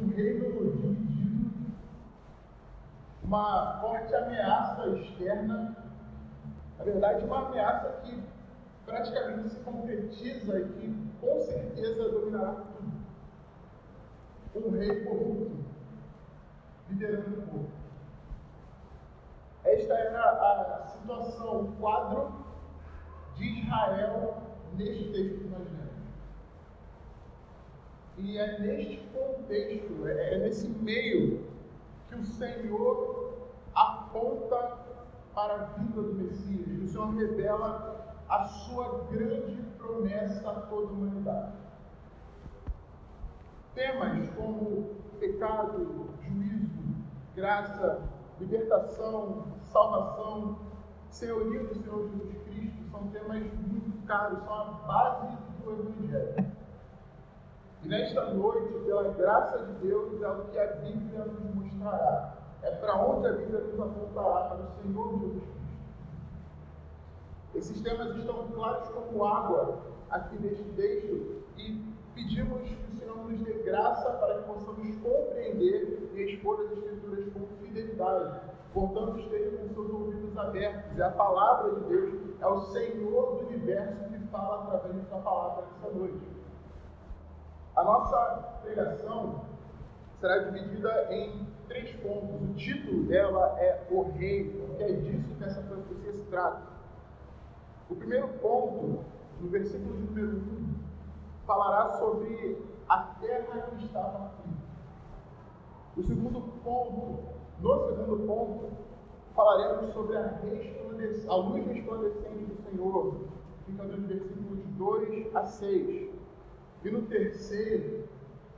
um reino dividido, uma forte ameaça externa, na verdade, uma ameaça que praticamente se concretiza e que com certeza dominará tudo. Um rei corrupto, liderando o povo. Esta era a situação, o quadro de Israel neste texto que nós lemos. E é neste contexto, é, é nesse meio, que o Senhor aponta para a vida do Messias, que o Senhor revela a sua grande promessa a toda a humanidade. Temas como pecado, juízo, graça, libertação, salvação, senhoria do Senhor Jesus Cristo são temas muito caros, são a base do Evangelho. E nesta noite, pela graça de Deus, é o que a Bíblia nos mostrará. É para onde a Bíblia nos apontará, para o Senhor Jesus Cristo. Esses temas estão claros como água aqui neste texto e pedimos que o Senhor nos dê graça para que possamos compreender e expor as Escrituras com fidelidade. Portanto, esteja com seus ouvidos abertos. E a palavra de Deus é o Senhor do universo que fala através da palavra nessa noite. A nossa pregação será dividida em três pontos. O título dela é O Rei, que é disso que essa profecia se trata. O primeiro ponto, no versículo de número 1, falará sobre a terra que estava aqui. O segundo ponto, no segundo ponto, falaremos sobre a, a luz resplandecente do Senhor, fica nos versículos 2 a 6. E no terceiro,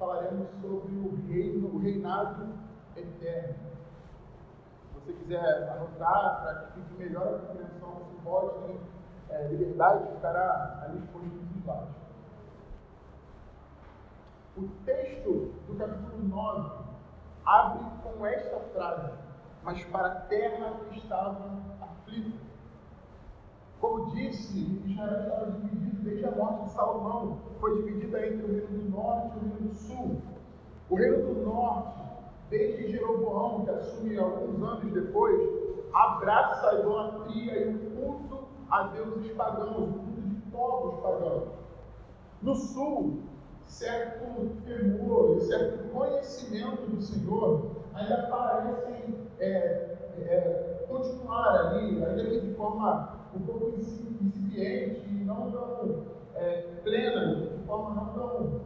falaremos sobre o reino, o reinado eterno. Se você quiser anotar, para que fique melhor a compreensão, você pode, tem é, liberdade, ficará ali nos slides. O texto do capítulo 9 abre com esta frase: Mas para a terra que estava aflita. Como disse, Israel estava dividido desde a morte de Salomão, foi dividida entre o reino do norte e o reino do sul. O reino do norte, desde Jeroboão, que assume alguns anos depois, abraça a idolatria e o culto a deuses pagãos, o culto de povos pagãos. No sul, certo temor, certo conhecimento do Senhor ainda parecem é, é, continuar ali, ainda que de forma um pouco incipiente e não tão é, plena, de forma não tão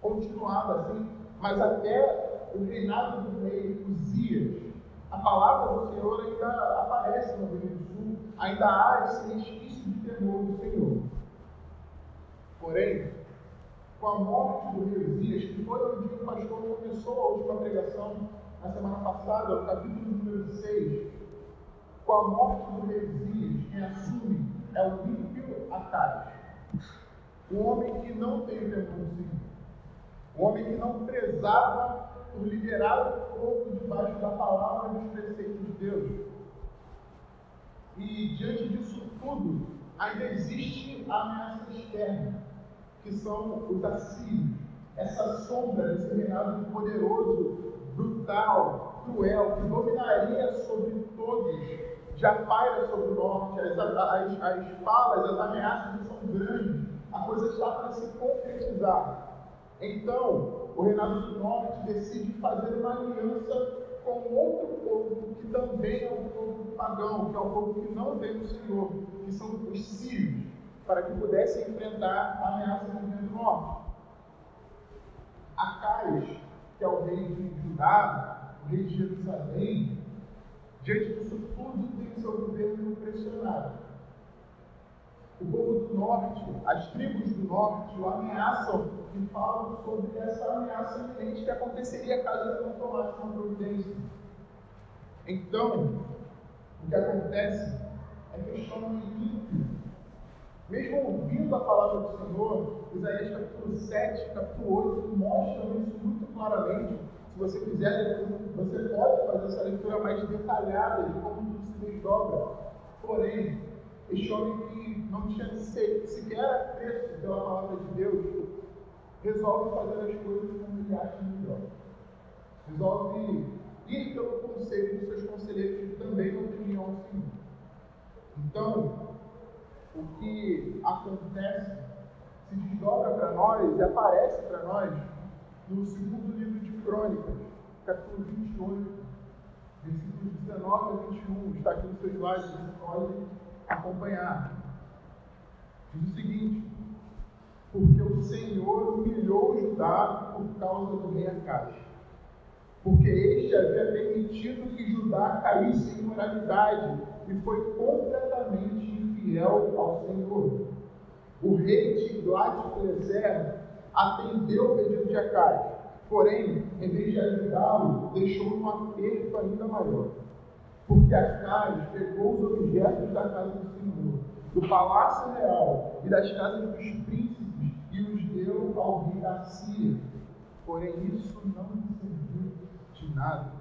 continuada assim, mas até o reinado do rei Uzias, a palavra do Senhor ainda aparece no Rio do Sul, ainda há esse resquício de temor do Senhor. Porém, com a morte do rei Uzias, que foi onde o pastor começou a última pregação na semana passada, no capítulo número 6, com a morte do rei Uzias, quem assume é o ímpio Acais, um homem que não o do Senhor, um homem que não prezava por liderar o povo debaixo da palavra e dos preceitos de Deus. E diante disso tudo, ainda existe a ameaça externa que são os assírios, essa sombra desse reinado poderoso, brutal, cruel, que dominaria sobre todos, já paira sobre o norte, as, as, as falas, as ameaças são grandes, a coisa está para se concretizar. Então, o reinado do norte decide fazer uma aliança com outro povo que também é um povo pagão, que é um povo que não vem do Senhor, que são os sírios para que pudesse enfrentar a ameaça do Reino do Norte. Acais, que é o rei de Judá, o rei de Jerusalém, diante disso tudo tem seu governo pressionado. O povo do norte, as tribos do norte o ameaçam e falam sobre essa ameaça iminente que aconteceria caso ele não tomasse uma providência. Então, o que acontece é que eles tomam ímpio mesmo ouvindo a palavra do Senhor, Isaías capítulo 7, capítulo 8 mostram isso muito claramente. Você quiser, você pode fazer essa leitura mais detalhada de como tudo se desdobra. Porém, este homem que não tinha sequer apreço pela palavra de Deus, resolve fazer as coisas como ele acha melhor. resolve ir pelo conselho dos seus conselheiros que também não temiam ao Senhor. Então, o que acontece se desdobra para nós e aparece para nós no segundo livro de Crônicas, capítulo 28, versículos 19 a 21. Está aqui no seu slide, você pode acompanhar. Diz o seguinte: Porque o Senhor humilhou Judá por causa do rei Acaz, porque este havia permitido que Judá caísse em imoralidade e foi completamente infiel ao Senhor. O rei de Tiglat-Pileser atendeu o pedido de Acaz, porém, em vez de ajudá-lo, deixou um aperto ainda maior. Porque Acaz pegou os objetos da casa do Senhor, do palácio real e das casas dos príncipes e os deu ao rei da Síria. Porém, isso não lhe serviu de nada.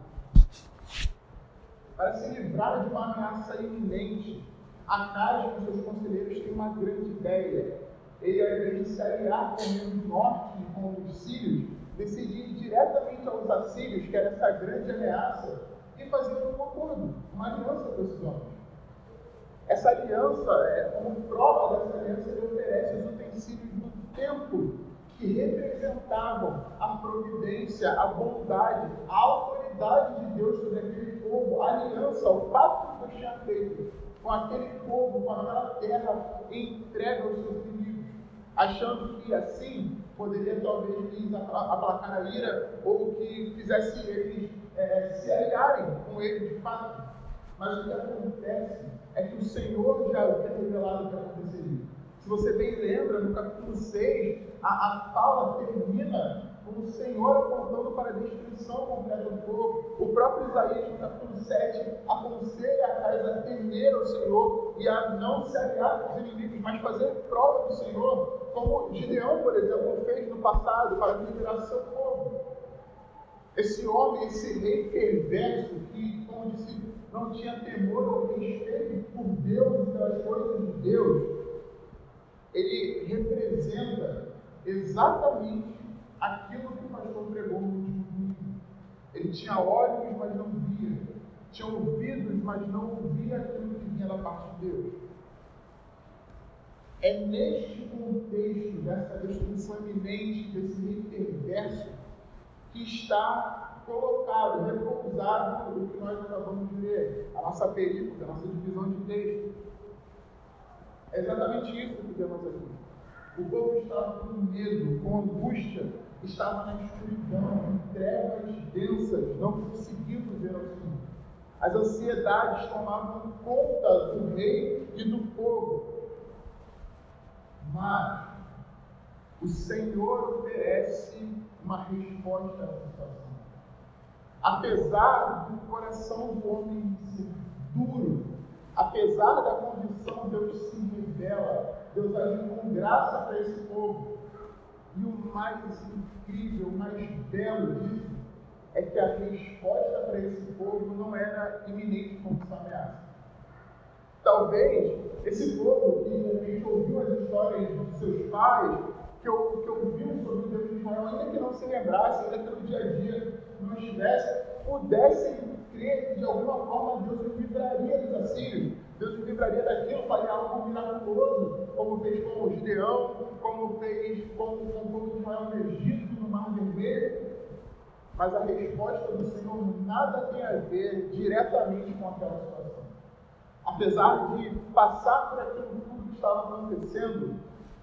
Para se livrar de uma ameaça iminente, Acaz e seus conselheiros têm uma grande ideia. Ele, ao invés de se aliar com o norte e com os sírios, decide ir diretamente aos assírios, que era essa grande ameaça, e fazer um acordo, uma aliança com esses homens. Essa aliança, é, como prova dessa aliança, ele oferece os utensílios do templo que representavam a providência, a bondade, a autoridade de Deus sobre aquele povo, a aliança, o pacto que Deus tinha feito com aquele povo, com aquela terra entregue aos seus inimigos, achando que assim poderia talvez lhes aplacar a ira ou que fizesse eles é, se aliarem com ele de fato. Mas o que acontece é que o Senhor já havia revelado o que aconteceria. Se você bem lembra, no capítulo 6, a, a fala termina o Senhor apontando para a destruição completa do povo. O próprio Isaías, no capítulo 7, aconselha a casa a temer o Senhor e a não se aliar com os inimigos, mas fazer prova do Senhor, como Gideão, por exemplo, fez no passado para liberar seu povo. Esse homem, esse rei perverso, que, como disse, não tinha temor ou respeito por Deus e pelas coisas de Deus, ele representa exatamente aquilo que o pastor pregou no último domingo. Ele tinha olhos, mas não via. Tinha ouvidos, mas não ouvia aquilo que vinha da parte de Deus. É neste contexto dessa destruição iminente, desse perverso, que está colocado, repousado o que nós acabamos de ler, a nossa perícope, a nossa divisão de texto. É exatamente isso que temos aqui. O povo estava com medo, com angústia, estava na escuridão, em trevas densas, não conseguindo ver o Senhor. As ansiedades tomavam conta do rei e do povo. Mas o Senhor oferece uma resposta à situação. Apesar do coração do homem ser duro, apesar da condição, Deus se revela, Deus agiu com graça para esse povo. E o mais incrível, o mais belo disso, é que a resposta para esse povo não era iminente como essa ameaça. Talvez esse povo que de repente ouviu as histórias de seus pais, que, que ouviu sobre o Deus de Israel, ainda que não se lembrasse, ainda que no dia a dia não estivesse, pudessem crer que de alguma forma Deus os livraria dos assírios, Deus os livraria daquilo, faria algo miraculoso, como fez com o Gideão, como fez com, o povo de Israel no Egito, no Mar Vermelho. Mas a resposta do Senhor nada tem a ver diretamente com aquela situação. Apesar de passar por aquilo tudo que estava acontecendo,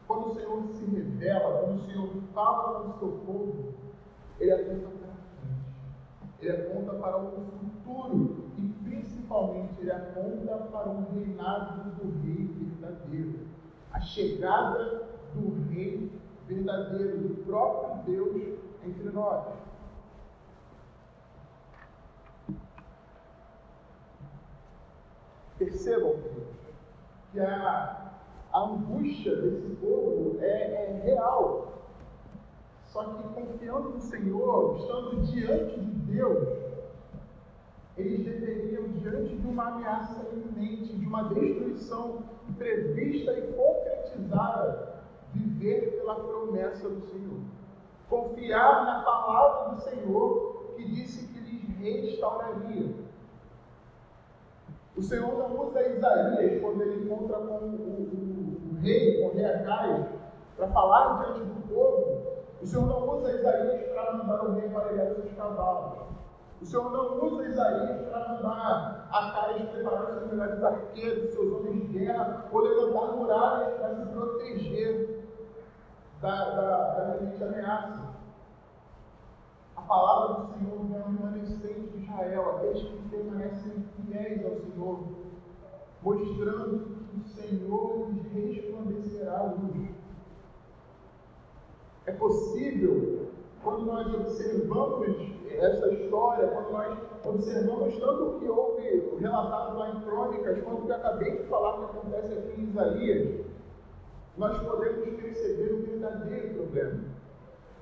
quando o Senhor se revela, quando o Senhor fala com o seu povo, ele para frente. Ele aponta para o futuro e principalmente ele aponta para um reinado do rei verdadeiro. A chegada do rei verdadeiro, do próprio Deus entre nós. Percebam, que a, a angústia desse povo é, é real. Só que confiando no Senhor, estando diante de Deus, eles deveriam, diante de uma ameaça iminente, de uma destruição prevista e concretizada, viver pela promessa do Senhor. Confiar na palavra do Senhor, que disse que lhes restauraria. O Senhor não usa Isaías quando ele encontra com o, o, o rei, com o rei Acaias, para falar diante do povo. O Senhor não usa Isaías para mandar rei para seus cavalos. O Senhor não usa Isaías para mandar Acaias preparar seus melhores arqueiros, seus homens de guerra, ou levantar muralhas para se proteger da, da, da ameaça. A palavra do Senhor vem ao remanescente de Israel, aqueles que permanecem fiéis ao Senhor, mostrando que o Senhor lhes resplandecerá a luz. É possível, quando nós observamos essa história, quando nós observamos tanto o que houve relatado lá em Crônicas, quanto o que acabei de falar que acontece aqui em Isaías, nós podemos perceber o verdadeiro problema.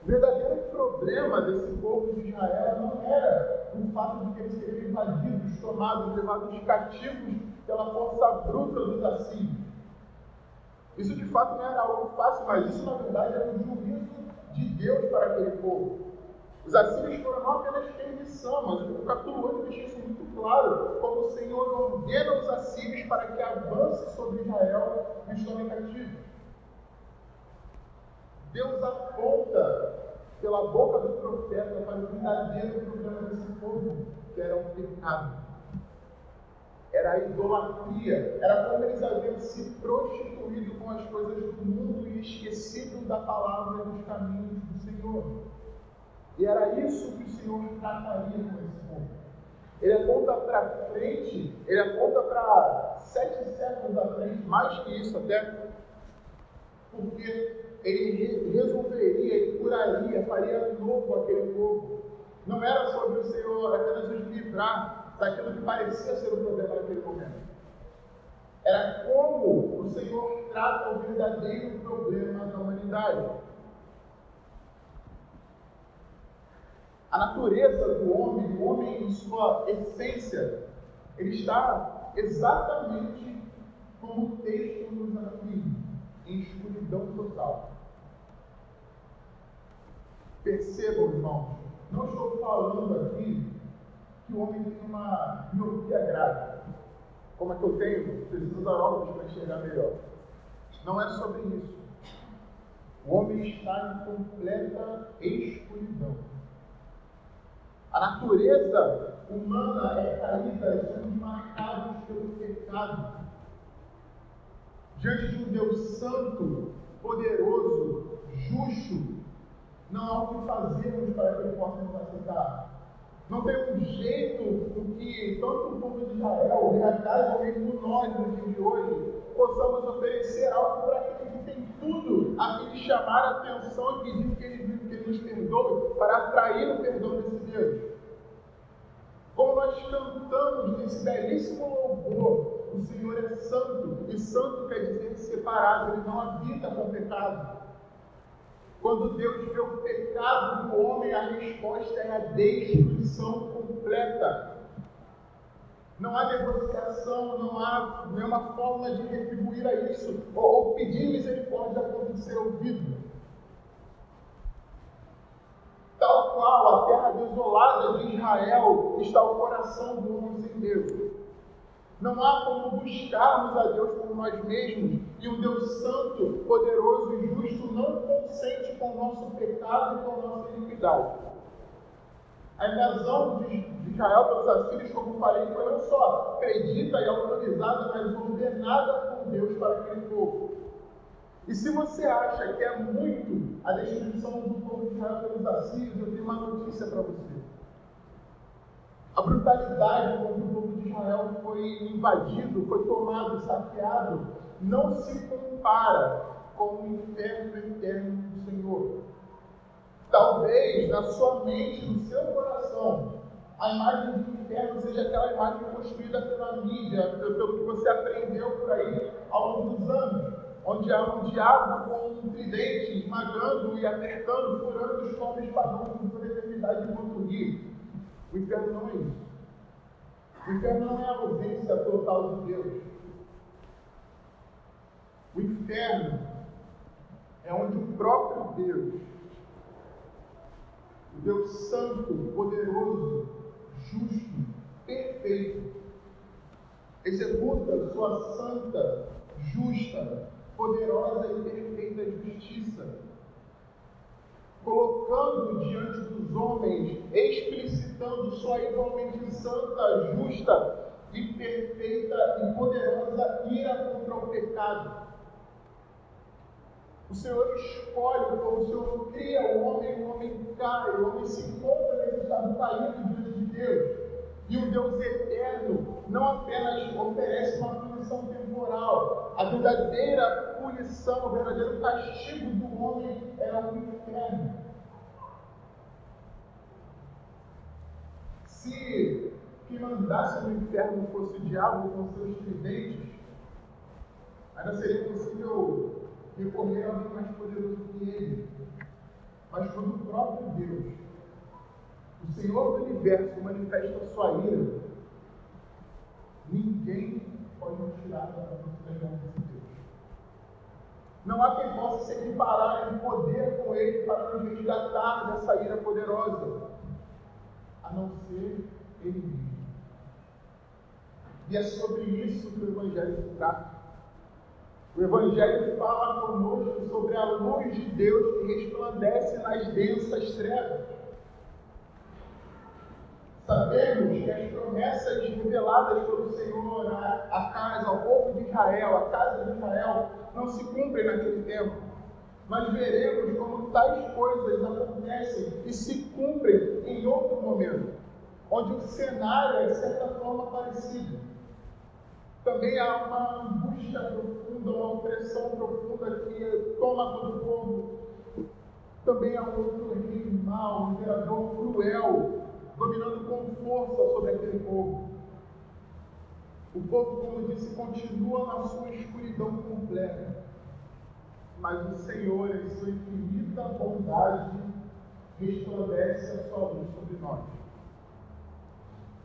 O verdadeiro problema desse povo de Israel não era o fato de que eles seriam invadidos, tomados, levados cativos pela força bruta dos assírios. Isso de fato não era algo fácil, mas isso na verdade era um juízo de Deus para aquele povo. Os assírios foram não apenas permissão, mas o capítulo 8 deixa isso muito claro, como o Senhor ordena os assírios para que avance sobre Israel e os tome cativos. Deus aponta pela boca do profeta para o verdadeiro problema desse povo, que era o pecado. Era a idolatria. Era como eles haviam se prostituído com as coisas do mundo e esquecido da palavra e dos caminhos do Senhor. E era isso que o Senhor trataria com esse povo. Ele aponta para frente, ele aponta para sete séculos à frente, mais que isso até, porque ele resolveria, ele curaria, faria novo aquele povo. Não era sobre o Senhor apenas os livrar daquilo que parecia ser o problema naquele momento. Era como o Senhor trata o verdadeiro problema da humanidade. A natureza do homem, do homem em sua essência, ele está exatamente como o texto nos afirma, em escuridão total. Percebam, irmãos, não estou falando aqui que o homem tem uma miopia grave. Como é que eu tenho? Preciso usar óculos para enxergar melhor. Não é sobre isso. O homem está em completa escuridão. A natureza humana é caída, somos marcados pelo pecado. Diante de um Deus santo, poderoso, justo, não há o que fazermos para que ele possa nos aceitar. Não tem um jeito em que tanto o povo de Israel, o Reacás, ou mesmo nós, no dia de hoje, possamos oferecer algo para aquele que tem tudo a fim de chamar a atenção e pedir que ele, que ele nos perdoe, para atrair o perdão desse Deus. Como nós cantamos nesse belíssimo louvor, o Senhor é santo, e santo quer dizer separado, ele não habita com pecado. Quando Deus vê o pecado do homem, a resposta é a destruição completa. Não há negociação, não há nenhuma forma de retribuir a isso, ou, pedir misericórdia a ponto de ser ouvido. Tal qual a terra desolada de Israel está o coração do homem sem Deus. Não há como buscarmos a Deus por nós mesmos e um Deus santo, poderoso e justo não consente com o nosso pecado e com a nossa iniquidade. A invasão de Israel pelos assírios, como falei, foi não só acredita e autorizada, mas ordenada por Deus para aquele povo. E se você acha que é muito a destruição do povo de Israel pelos assírios, eu tenho uma notícia para você. A brutalidade com que o povo de Israel foi invadido, foi tomado, saqueado, não se compara com o inferno eterno do Senhor. Talvez na sua mente, no seu coração, a imagem do inferno seja aquela imagem construída pela mídia, pelo que você aprendeu por aí ao longo dos anos, onde há um diabo com um tridente esmagando e apertando, furando os pobres padrões por eternidade enquanto rir. O inferno não é isso. O inferno não é a ausência total de Deus. O inferno é onde o próprio Deus, o Deus santo, poderoso, justo, perfeito, executa sua santa, justa, poderosa e perfeita justiça, colocando diante dos homens, explicitando sua igualmente santa, justa e perfeita e poderosa ira contra o pecado. O Senhor escolhe, o Senhor cria o homem, o homem cai, o homem se encontra nesse estado caído diante de Deus. E o Deus eterno não apenas oferece uma punição temporal, a verdadeira punição, o verdadeiro castigo do homem é o inferno. Se que mandasse no inferno fosse o diabo com seus tridentes, ainda seria possível recorrer a alguém mais poderoso que ele. Mas quando o próprio Deus, o Senhor do universo, manifesta sua ira, ninguém pode tirar da mão desse Deus. Não há quem possa se equiparar em poder com ele para nos resgatar dessa ira poderosa, a não ser ele mesmo. E é sobre isso que o Evangelho trata. O Evangelho fala conosco sobre a luz de Deus que resplandece nas densas trevas. Sabemos que as promessas reveladas pelo Senhor à casa, ao povo de Israel, à casa de Israel, não se cumprem naquele tempo. Mas veremos como tais coisas acontecem e se cumprem em outro momento, onde o cenário é de certa forma parecido. Também há uma angústia profunda, uma opressão profunda que toma todo o povo. Também há outro rei mau, um imperador cruel, dominando com força sobre aquele povo. O povo, como disse, continua na sua escuridão completa. Mas o Senhor, em sua infinita bondade, resplandece a sua luz sobre nós.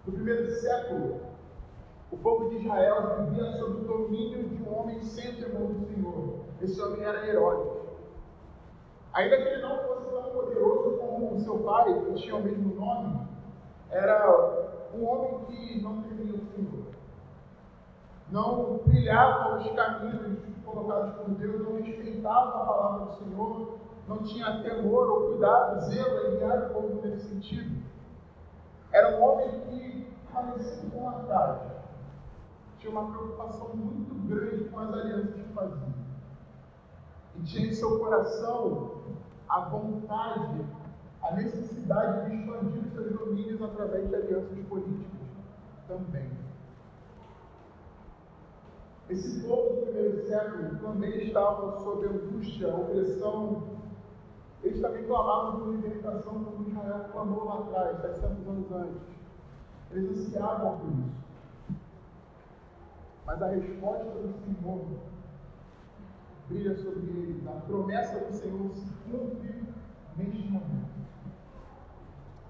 No primeiro século, o povo de Israel vivia sob o domínio de um homem sem temor do Senhor. Esse homem era Herodes. Ainda que ele não fosse tão poderoso como o seu pai, que tinha o mesmo nome, era um homem que não temia o Senhor. Não brilhava os caminhos colocados por Deus, não respeitava a palavra do Senhor, não tinha temor ou cuidado, zelo em guiar o povo nesse sentido. Era um homem que parecia com a tarde tinha uma preocupação muito grande com as alianças que fazia. E tinha em seu coração a vontade, a necessidade de expandir seus domínios através de alianças políticas também. Esse povo do primeiro século também estava sob angústia, opressão. Eles também clamavam por libertação como Israel clamou lá atrás, 700 anos antes. Eles ansiavam por isso. Mas a resposta do Senhor brilha sobre eles. A promessa do Senhor se cumpre neste momento.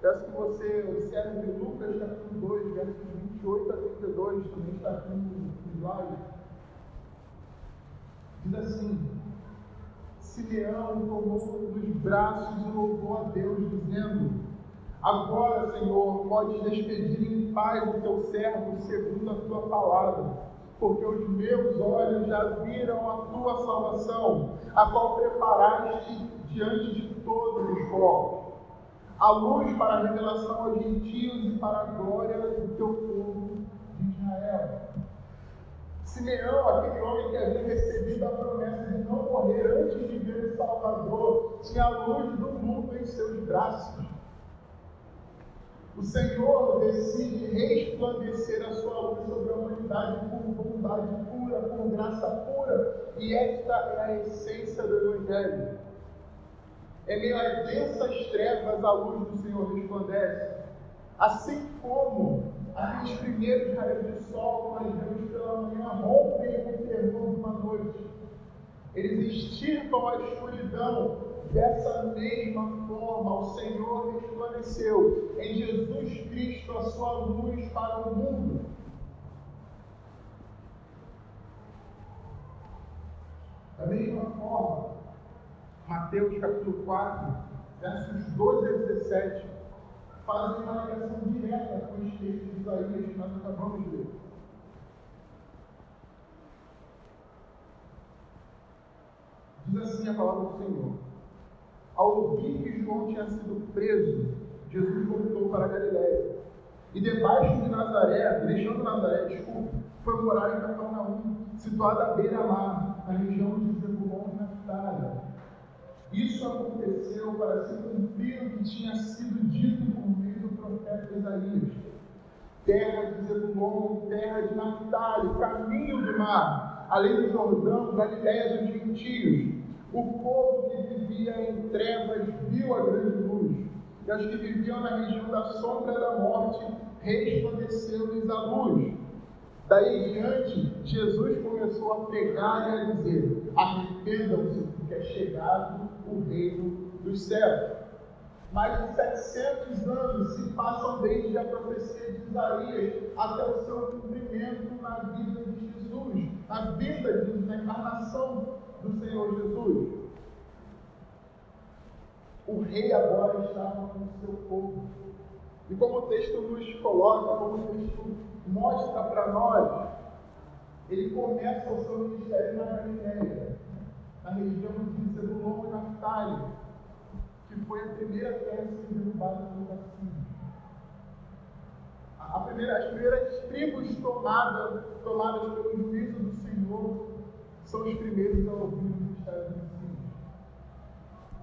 Peço que você observe Lucas capítulo 2, versos 28 a 32, também está aqui no slide. Diz assim: Simeão tomou nos braços e louvou a Deus, dizendo: Agora, Senhor, podes despedir em paz o teu servo segundo a tua palavra porque os meus olhos já viram a tua salvação, a qual preparaste diante de todos os povos, a luz para a revelação aos gentios e para a glória do teu povo. Simeão, aquele homem que havia recebido a promessa de não morrer antes de ver o Salvador, tinha a luz do mundo em seus braços. O Senhor decide resplandecer a sua luz sobre a humanidade por bondade pura, por graça pura. E esta é a essência do Evangelho. Em meio às densas trevas, a luz do Senhor resplandece. Assim como aqueles primeiros raios de sol nós vemos pela manhã rompem o terror de uma noite. Eles extirpam a escuridão Dessa mesma forma, o Senhor resplandeceu em Jesus Cristo a sua luz para o mundo. Da mesma forma, Mateus capítulo 4, versos 12 a 17 fazem uma ligação direta com os textos de Isaías que nós acabamos de ler. Diz assim a palavra do Senhor. Ao ouvir que João tinha sido preso, Jesus voltou para Galiléia. E debaixo de Nazaré, deixando Nazaré, desculpa, foi morar em Cafarnaum, situada à beira-mar, na região de Zebulon e Naftali. Isso aconteceu para se cumprir o que tinha sido dito por meio do profeta Isaías. Terra de Zebulon, terra de Naftali, caminho do mar, além do Jordão, Galiléia dos gentios. O povo que vivia em trevas viu a grande luz, e os que viviam na região da sombra da morte resplandeceu-lhes a luz. Daí em diante, Jesus começou a pregar e a dizer: Arrependam-se, porque é chegado o reino dos céus. Mais de 700 anos se passam desde a profecia de Isaías até o seu cumprimento na vida de Jesus, na vida de Jesus, na encarnação do Senhor Jesus. O rei agora estava com o seu povo. E como o texto nos coloca, como o texto mostra para nós, ele começa o seu ministério na Galileia, na região de Zebulon e Naftali, que foi a primeira terra a ser derrubada pelo Assírio. A primeira, as primeiras tribos tomadas, tomadas pelo juízo do Senhor são os primeiros a ouvir o ministério do Messias.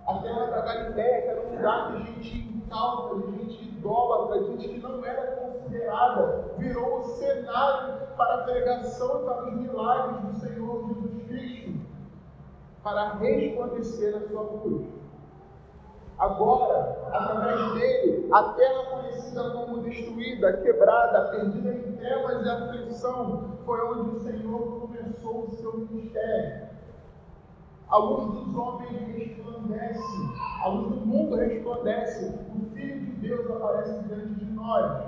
A terra da Galileia, que era um lugar de gente incauta, de gente idólatra, gente que não era considerada, virou o cenário para a pregação e para os milagres do Senhor para resplandecer a sua luz. Agora, através dele, a terra conhecida como destruída, quebrada, perdida em trevas e aflição, foi onde o Senhor começou o seu ministério. A luz dos homens resplandece, a luz do mundo resplandece, o Filho de Deus aparece diante de nós.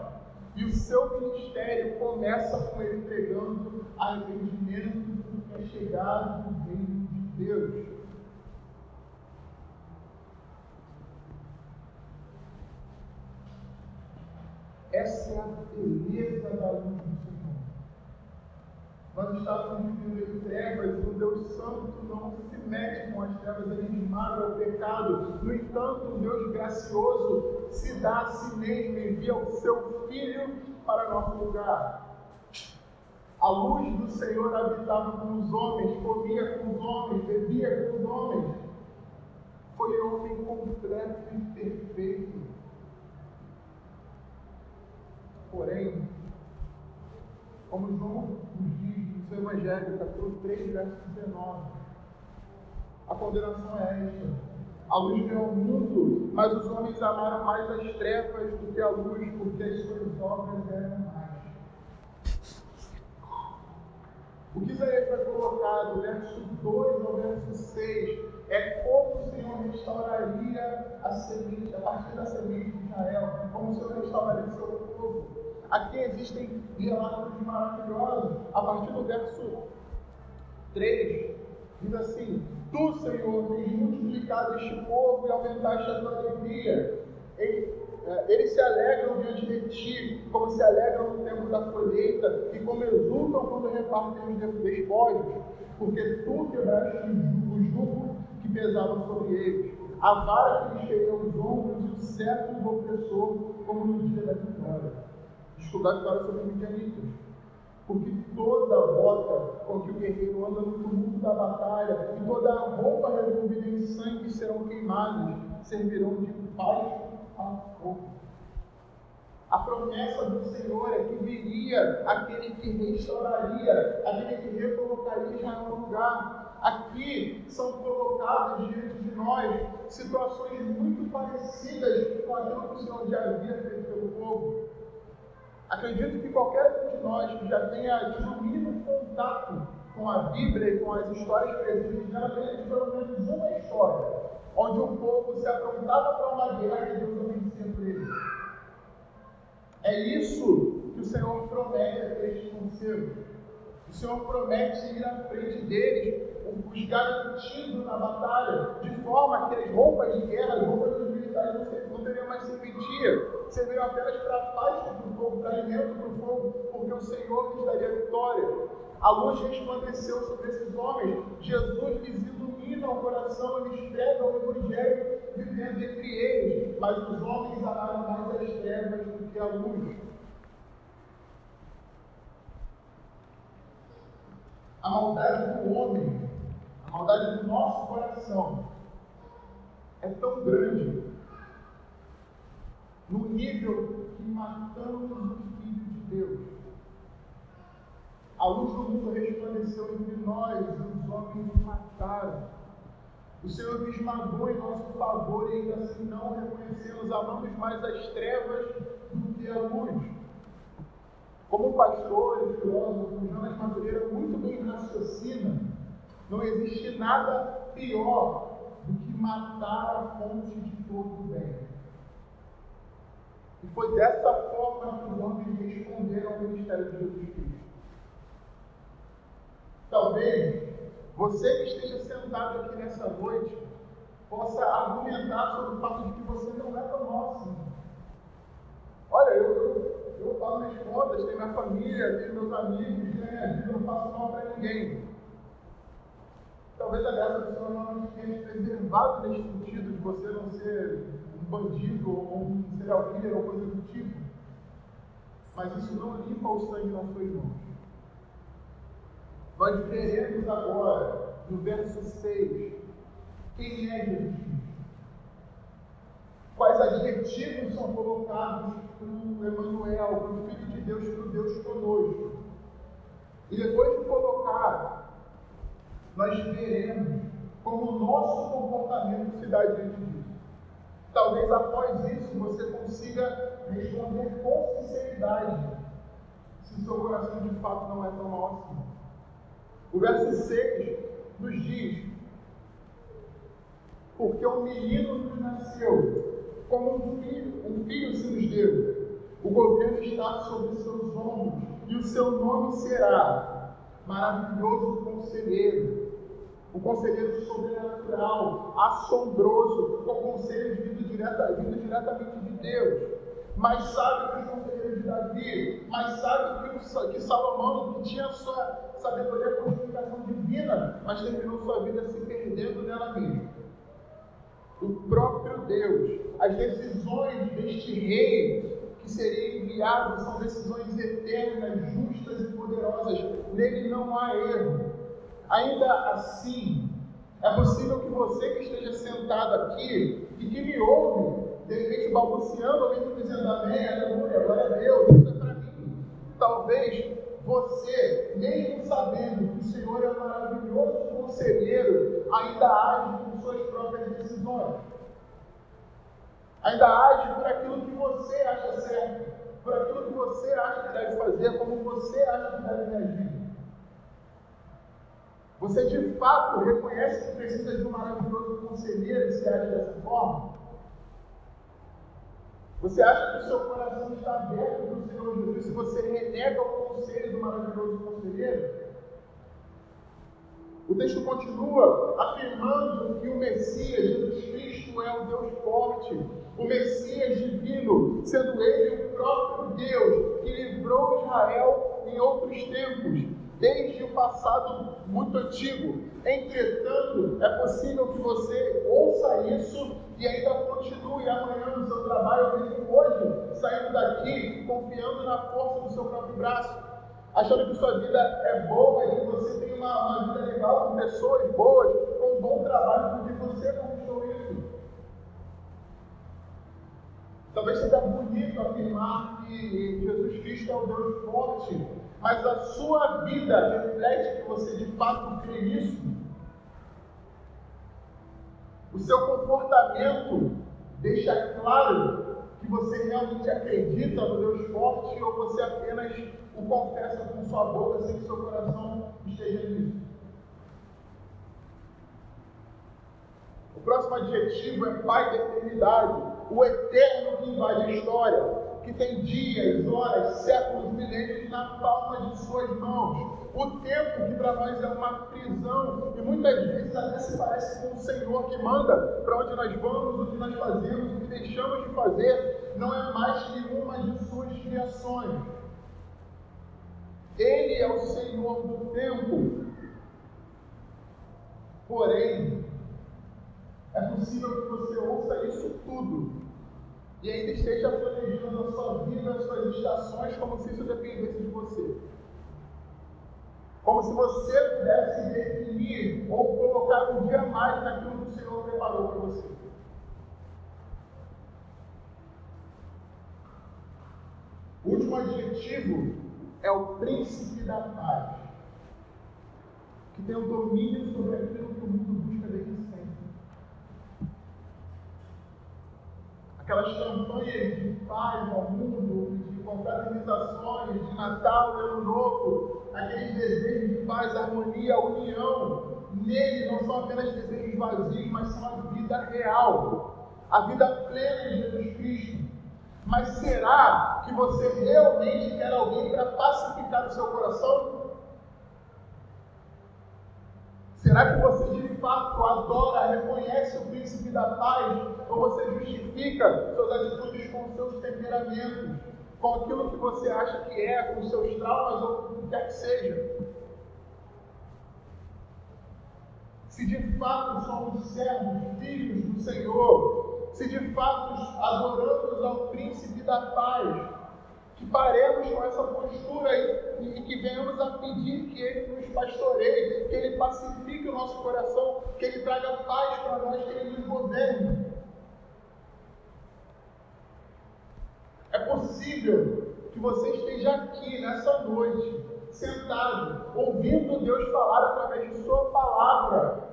E o seu ministério começa com ele pregando arrependimento porque é chegado Deus. Essa é a beleza da luz do Senhor. Nós estávamos vivendo em trevas o Deus Santo não se mete com as trevas, ele esmaga o pecado. No entanto, o Deus gracioso se dá a si mesmo, envia o seu Filho para nosso lugar. A luz do Senhor habitava com os homens, comia com os homens, bebia com os homens. Foi homem completo e perfeito Porém, como João nos diz no seu Evangelho, capítulo 3, verso 19, a condenação é esta. A luz veio ao mundo, mas os homens amaram mais as trevas do que a luz, porque as suas obras eram O que Isaías vai colocar do verso 2 ao verso 6 é como o Senhor restauraria a semente, a partir da semente de Israel, como o Senhor restauraria o seu povo. Aqui existem relatos maravilhosos. A partir do verso 3, diz assim: Tu, Senhor, tens multiplicado este povo e aumentaste a tua alegria. Ele, eles se alegram diante de ti, como se alegram no tempo da colheita, e como exultam quando repartem os despojos, porque tu quebraste o jugo que pesava sobre eles, a vara que lhes feriu os ombros e o cetro do opressor, como no dia da vitória estudar a história sobre Midianitas. Porque toda bota com que o guerreiro anda no tumulto da batalha e toda a roupa revolvida em sangue serão queimadas, servirão de baixo a fogo. A promessa do Senhor é que viria aquele que restauraria, aquele que recolocaria já no lugar. Aqui são colocadas diante de nós situações muito parecidas com aquilo que o Senhor já havia feito pelo povo. Acredito que qualquer um de nós que já tenha tido o mínimo contato com a Bíblia e com as histórias presentes já tenha pelo menos uma história onde o povo se aprontava para uma guerra e Deus vencia por ele. É isso que o Senhor promete a estes conselhos. O Senhor promete ir à frente deles, os garantindo na batalha, de forma que as roupas de guerra, as roupas dos militares não teriam mais se repetia. Você veio apenas para pasto para o fogo, para alimento para o fogo, porque o Senhor lhes daria vitória. A luz resplandeceu sobre esses homens. Jesus lhes ilumina o coração, eles pregam o Evangelho vivendo entre eles. Mas os homens amaram mais as trevas do que a luz. A maldade do homem, a maldade do nosso coração, é tão grande no nível que matamos o Filho de Deus. A luz do mundo resplandeceu entre nós e os homens o mataram. O Senhor nos esmagou em nosso favor e ainda assim não reconhecemos, amamos mais as trevas do que a luz. Como pastor e filósofo, Jonas Madureira muito bem raciocina, não existe nada pior do que matar a fonte de todo o bem. E foi dessa forma que os homens responderam ao ministério de Jesus Cristo. Talvez você que esteja sentado aqui nessa noite possa argumentar sobre o fato de que você não é tão nosso. Olha, eu, eu, pago minhas contas, tenho minha família, tenho meus amigos, ganho minha vida, não faço mal para ninguém. Talvez a graça Senhor não tenha preservado nesse sentido de você não ser um bandido ou um serial killer ou coisa do tipo. Mas isso não limpa o sangue nas suas mãos. Nós veremos agora, no verso 6, quem é Jesus. Quais adjetivos são colocados para o Emmanuel, para o Filho de Deus, para o Deus conosco. E depois de colocar nós veremos como o nosso comportamento se dá diante disso. Talvez após isso você consiga responder com sinceridade se seu coração de fato não é tão mal assim. O verso 6 nos diz: Porque um menino nos nasceu, como um filho, um filho se nos deu. O governo está sobre seus ombros, e o seu nome será Maravilhoso Conselheiro, o conselheiro sobrenatural, assombroso, o conselho vindo, direta, vindo diretamente de Deus. Mais sábio que os conselheiros de Davi, mais sábio que, que Salomão, que tinha sua sabedoria com comunicação divina, mas terminou sua vida se perdendo nela mesma. O próprio Deus, as decisões deste rei que seria enviado são decisões eternas, justas e poderosas. Nele não há erro. Ainda assim, é possível que você que esteja sentado aqui e que me ouve, de repente balbuciando, alguém dizendo amém, aleluia, glória a Deus, isso é para mim. Talvez você, mesmo sabendo que o Senhor é um maravilhoso conselheiro, ainda age com suas próprias decisões. Ainda age por aquilo que você acha certo, por aquilo que você acha que deve fazer, como você acha que deve agir. Você de fato reconhece que precisa de um maravilhoso conselheiro e se age dessa forma? Você acha que o seu coração está aberto para o Senhor Jesus? Se você renega o conselho do maravilhoso conselheiro? O texto continua afirmando que o Messias, Jesus Cristo, é o Deus forte, o Messias divino, sendo ele o próprio Deus que livrou Israel em outros tempos desde o passado muito antigo. Entretanto, é possível que você ouça isso e ainda continue amanhã no seu trabalho, mesmo hoje, saindo daqui, confiando na força do seu próprio braço, achando que sua vida é boa e você tem uma, uma vida legal com pessoas boas, com um bom trabalho, porque você conquistou isso. Talvez seja bonito afirmar que Jesus Cristo é o Deus forte, mas a sua vida reflete que você de fato crê nisso. O seu comportamento deixa claro que você realmente acredita no Deus forte ou você apenas o confessa com sua boca sem que seu coração esteja nisso. O próximo adjetivo é Pai da eternidade, o eterno que invade a história que tem dias, horas, séculos, milênios na palma de suas mãos. O tempo que para nós é uma prisão e muitas vezes até se parece com o Senhor que manda para onde nós vamos, o que nós fazemos, o que deixamos de fazer não é mais que uma de suas criações. Ele é o Senhor do tempo. Porém, é possível que você ouça isso tudo e ainda esteja planejando a sua vida, as suas estações, como se isso dependesse de você. Como se você pudesse definir ou colocar um dia mais naquilo que o Senhor preparou para você. O último adjetivo é o príncipe da paz, que tem o domínio sobre aquilo que o mundo busca desde sempre. Aquelas campanhas de paz ao mundo, de confraternizações, de Natal, Ano Novo, aqueles desejos de paz, harmonia, união, nele não são apenas desejos vazios, mas são a vida real, a vida plena de Jesus Cristo. Mas será que você realmente quer alguém para pacificar o seu coração? Será que você de fato adora, reconhece o príncipe da paz? Ou você justifica suas atitudes com seus temperamentos, com aquilo que você acha que é, com seus traumas ou o que quer que seja? Se de fato somos servos, filhos do Senhor, se de fato adoramos ao príncipe da paz, que paremos com essa postura e, e, que venhamos a pedir que Ele nos pastoreie, que Ele pacifique o nosso coração, que Ele traga paz para nós, que Ele nos governe. É possível que você esteja aqui nessa noite, sentado, ouvindo Deus falar através de Sua palavra,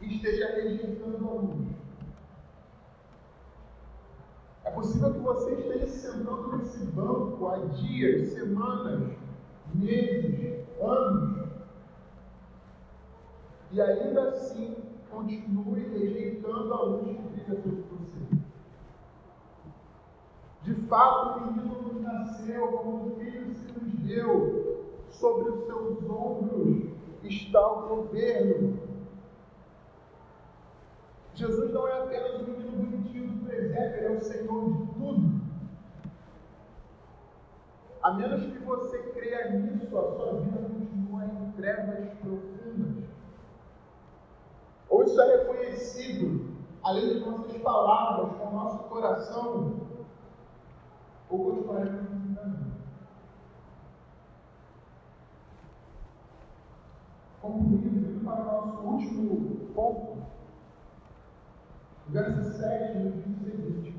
e esteja rejeitando a luz. É possível que você esteja sentando nesse banco há dias, semanas, meses, anos, e ainda assim continue rejeitando a luz que brilha sobre você. De fato, o menino nos nasceu, como o filho se nos deu, sobre os seus ombros está o governo. Jesus não é apenas um menino bonitinho ele é o Senhor de tudo. A menos que você creia nisso, a sua vida continua em trevas profundas. Ou isso é reconhecido, além de nossas palavras, com o nosso coração, ou continuaremos ensinando. Concluindo, indo para o nosso último ponto, verso 7 nos diz o seguinte: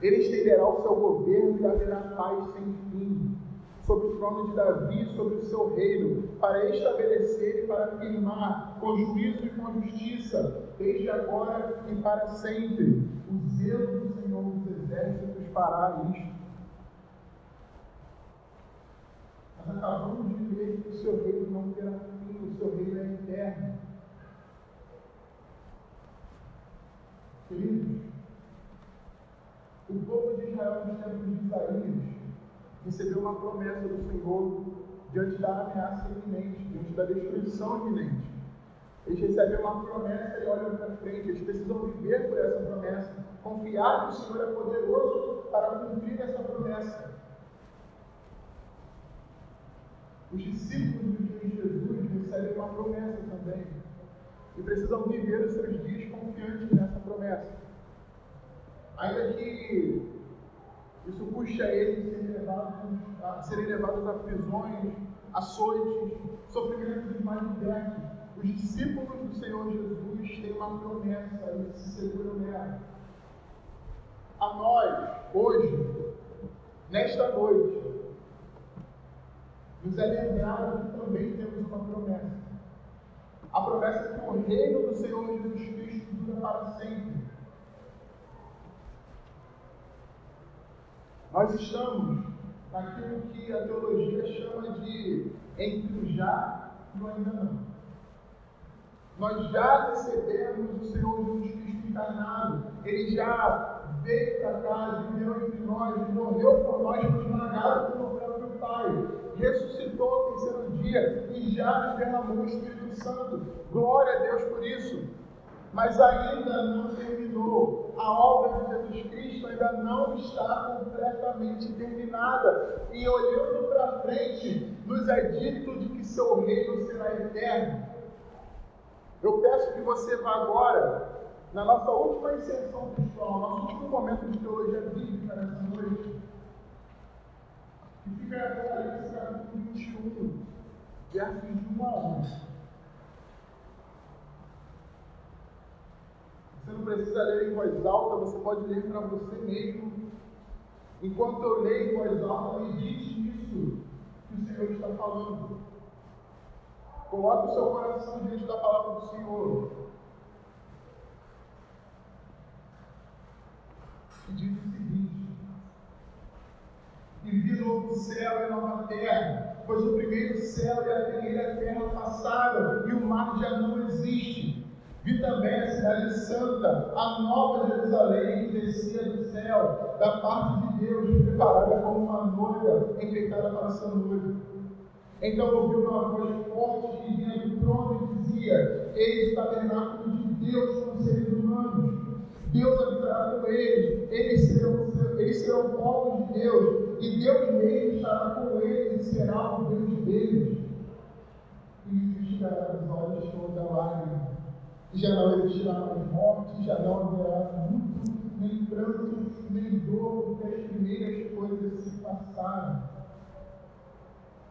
Ele estenderá o seu governo e haverá paz sem fim sobre o trono de Davi, sobre o seu reino, para estabelecer e para firmar com juízo e com justiça, desde agora e para sempre. O zelo do Senhor dos Exércitos fará isto. Nós acabamos de ver que o seu reino não terá fim, o seu reino é eterno. Queridos, o povo de Israel nos tempos de Isaías recebeu uma promessa do Senhor diante da ameaça iminente, diante da destruição iminente. Eles recebem uma promessa e olham para frente, eles precisam viver por essa promessa, confiar que o Senhor é poderoso para cumprir essa promessa. Os discípulos de Jesus recebem uma promessa também e precisam viver os seus dias confiantes nessa promessa. Ainda que isso puxe a eles a, serem levados a prisões, açoites, sofrimentos mais diversos. Os discípulos do Senhor Jesus têm uma promessa e se seguram nela. A nós, hoje, nesta noite, nos é lembrado que também temos uma promessa a promessa é que o reino do Senhor Jesus Cristo dura para sempre. Nós estamos naquilo que a teologia chama de entre o já e o ainda não. Nós já recebemos o Senhor Jesus Cristo encarnado. Ele já veio para cá, viveu entre nós, morreu por nós, nos esmagado pelo próprio Pai ressuscitou ao terceiro dia e já nos derramou o Espírito Santo. Glória a Deus por isso. Mas ainda não terminou ainda não está completamente terminada. E olhando para frente, nos é dito de que seu reino será eterno. Eu peço que você vá agora, na nossa última inserção textual, nosso último momento de teologia bíblica nessa noite, que fica em Apocalipse capítulo 21, versos de 1 a 11. Você não precisa ler em voz alta, você pode ler para você mesmo. Enquanto eu leio em voz alta, medite nisso que o Senhor está falando. Coloque o seu coração diante da palavra do Senhor. Que diz o seguinte: E vi novo céu e nova terra, pois o primeiro céu e a primeira terra passaram, e o mar já não existe. Vi também a cidade santa, a nova Jerusalém, que descia do céu, da parte de Deus, preparada como uma noiva enfeitada para seu noivo. Então ouvi uma voz forte que vinha do trono e dizia: Eis o tabernáculo de Deus com os seres humanos. Deus habitará com eles, eles serão, eles serão povos de Deus, e Deus mesmo estará com eles e será o Deus deles. E lhes enxugará os olhos toda lágrima já não existirá mais morte, já não haverá luto, nem pranto, nem dor, porque as primeiras coisas se passaram.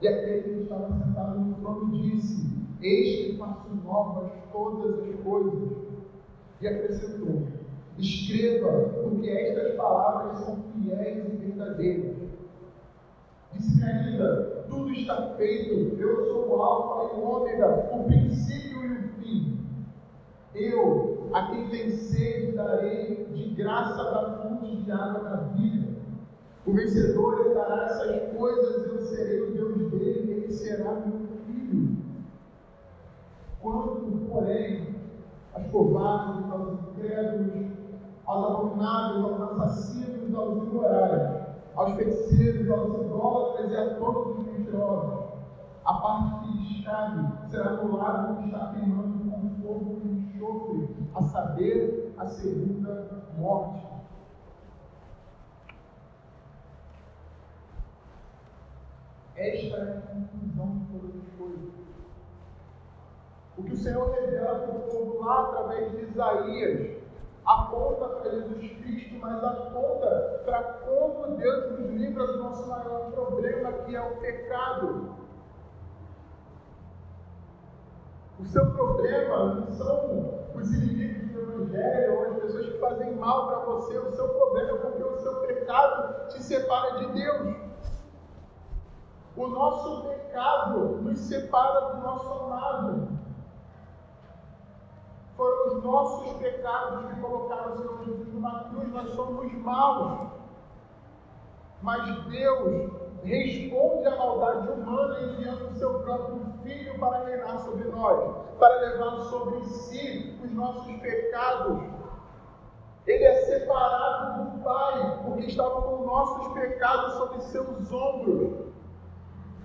E aquele que estava sentado no trono disse: Eis que faço novas todas as coisas. E acrescentou: Escreva, porque estas palavras são fiéis e verdadeiras. Disse ainda: Tudo está feito, eu sou o Alfa e o Ômega, o princípio e. Eu, a quem tem sede, darei de graça da fonte de água da vida. O vencedor herdará essas coisas, eu serei o Deus dele, ele será meu filho. Quanto, porém, aos covardes, aos incrédulos, aos abomináveis, aos assassinos, aos imorais, aos feiticeiros, aos idólatras e a todos os mentirosos, a parte que lhes cabe será do lado que está queimando com fogo e enxofre, a saber, a segunda morte. Esta é a conclusão de todas as coisas. O que o Senhor revela para o povo lá através de Isaías aponta para Jesus Cristo, mas aponta para como Deus nos livra do nosso maior problema, que é o pecado. O seu problema não são os inimigos do Evangelho ou as pessoas que fazem mal para você. O seu problema é porque o seu pecado te separa de Deus. O nosso pecado nos separa do nosso amado. Foram os nossos pecados que colocaram o Senhor Jesus numa cruz. Nós somos maus. Mas Deus responde à maldade humana enviando o seu próprio Filho para reinar sobre nós, para levar sobre si os nossos pecados. Ele é separado do Pai, porque estava com nossos pecados sobre seus ombros.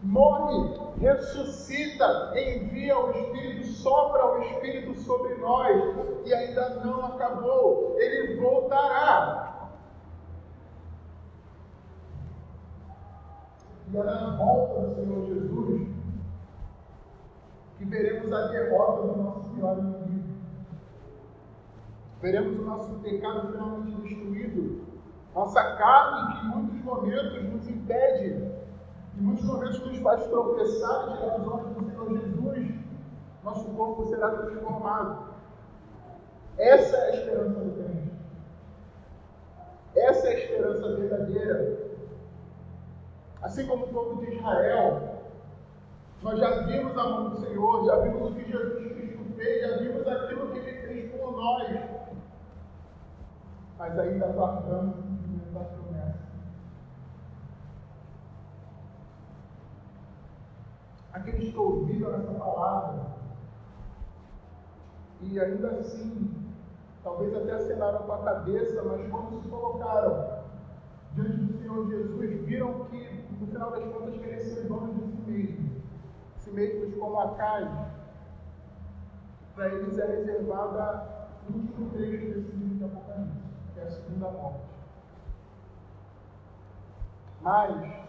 Morre, ressuscita, envia o Espírito, sopra o Espírito sobre nós, e ainda não acabou, ele voltará. E é na volta do Senhor Jesus que veremos a derrota do nosso pior inimigo. Veremos o nosso pecado finalmente destruído. Nossa carne, que em muitos momentos nos impede, em muitos momentos nos faz tropeçar e tirar os olhos do Senhor Jesus, nosso corpo será transformado. Essa é a esperança do crente. Essa é a esperança verdadeira. Assim como o povo de Israel, nós já vimos a mão do Senhor, já vimos o que Jesus Cristo fez, já vimos aquilo que Ele fez por nós. Mas ainda aguardamos o cumprimento da promessa. Aqueles que ouviram essa palavra e ainda assim, talvez até acenaram com a cabeça, mas quando se colocaram diante do Senhor Jesus, viram que, no final das contas, queriam ser donos de si mesmos si mesmos como a carne, para eles é reservada o último trecho desse livro de Apocalipse, que é a segunda morte. mas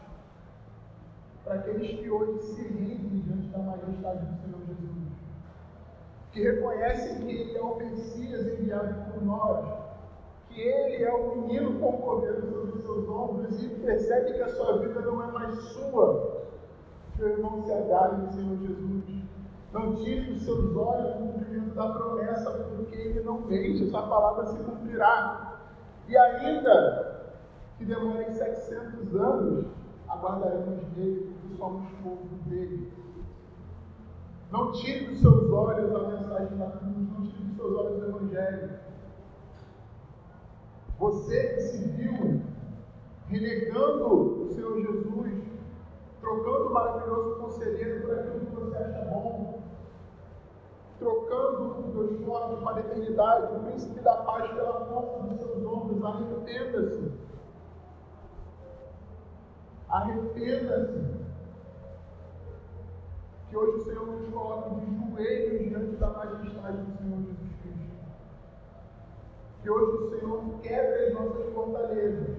para aqueles que hoje se rendem diante da majestade do Senhor Jesus, que reconhecem que Ele é o Messias enviado por nós, que Ele é o menino com poder sobre os seus ombros e percebe que a sua vida não é mais sua. Meu irmão, se agarre no Senhor Jesus. Não tire os seus olhos do cumprimento da promessa, porque Ele não mente, essa palavra se cumprirá. E ainda que demore 700 anos, aguardaremos dele, porque somos povo dele. Não tire dos seus olhos a mensagem da cruz, não tire dos seus olhos o Evangelho. Você que se viu renegando o Senhor Jesus, trocando o maravilhoso conselheiro por aquilo que você acha bom, trocando o Deus forte para a eternidade, o príncipe da paz pela força dos seus ombros, arrependa-se. Arrependa-se. Que hoje o Senhor nos coloque de joelhos diante da majestade do Senhor Jesus. Que hoje o Senhor quebre as nossas fortalezas.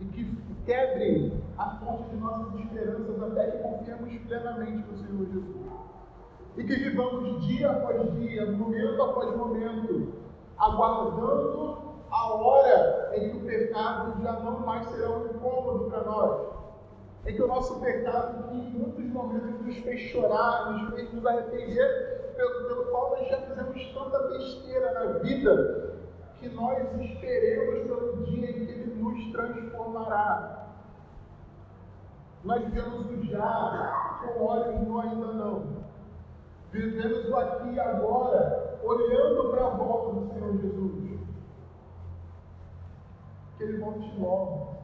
E que quebre a fonte de nossas esperanças até que confiemos plenamente no Senhor Jesus. E que vivamos dia após dia, momento após momento, aguardando a hora em que o pecado já não mais será um incômodo para nós. Em que o nosso pecado, que em muitos momentos nos fez chorar, nos fez nos arrepender, pelo, pelo qual nós já fizemos tanta besteira na vida, que nós esperemos pelo dia em que Ele nos transformará. Nós vivemos o já com olhos no ainda não. Vivemos o aqui e agora, olhando para a volta do Senhor Jesus que ele volte logo.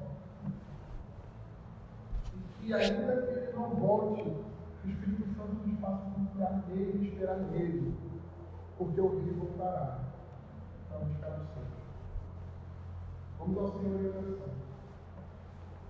E ainda que ele não volte, o Espírito Santo nos faça confiar nele e esperar nele, porque o rio voltará para buscar o céu. Vamos ao Senhor em oração.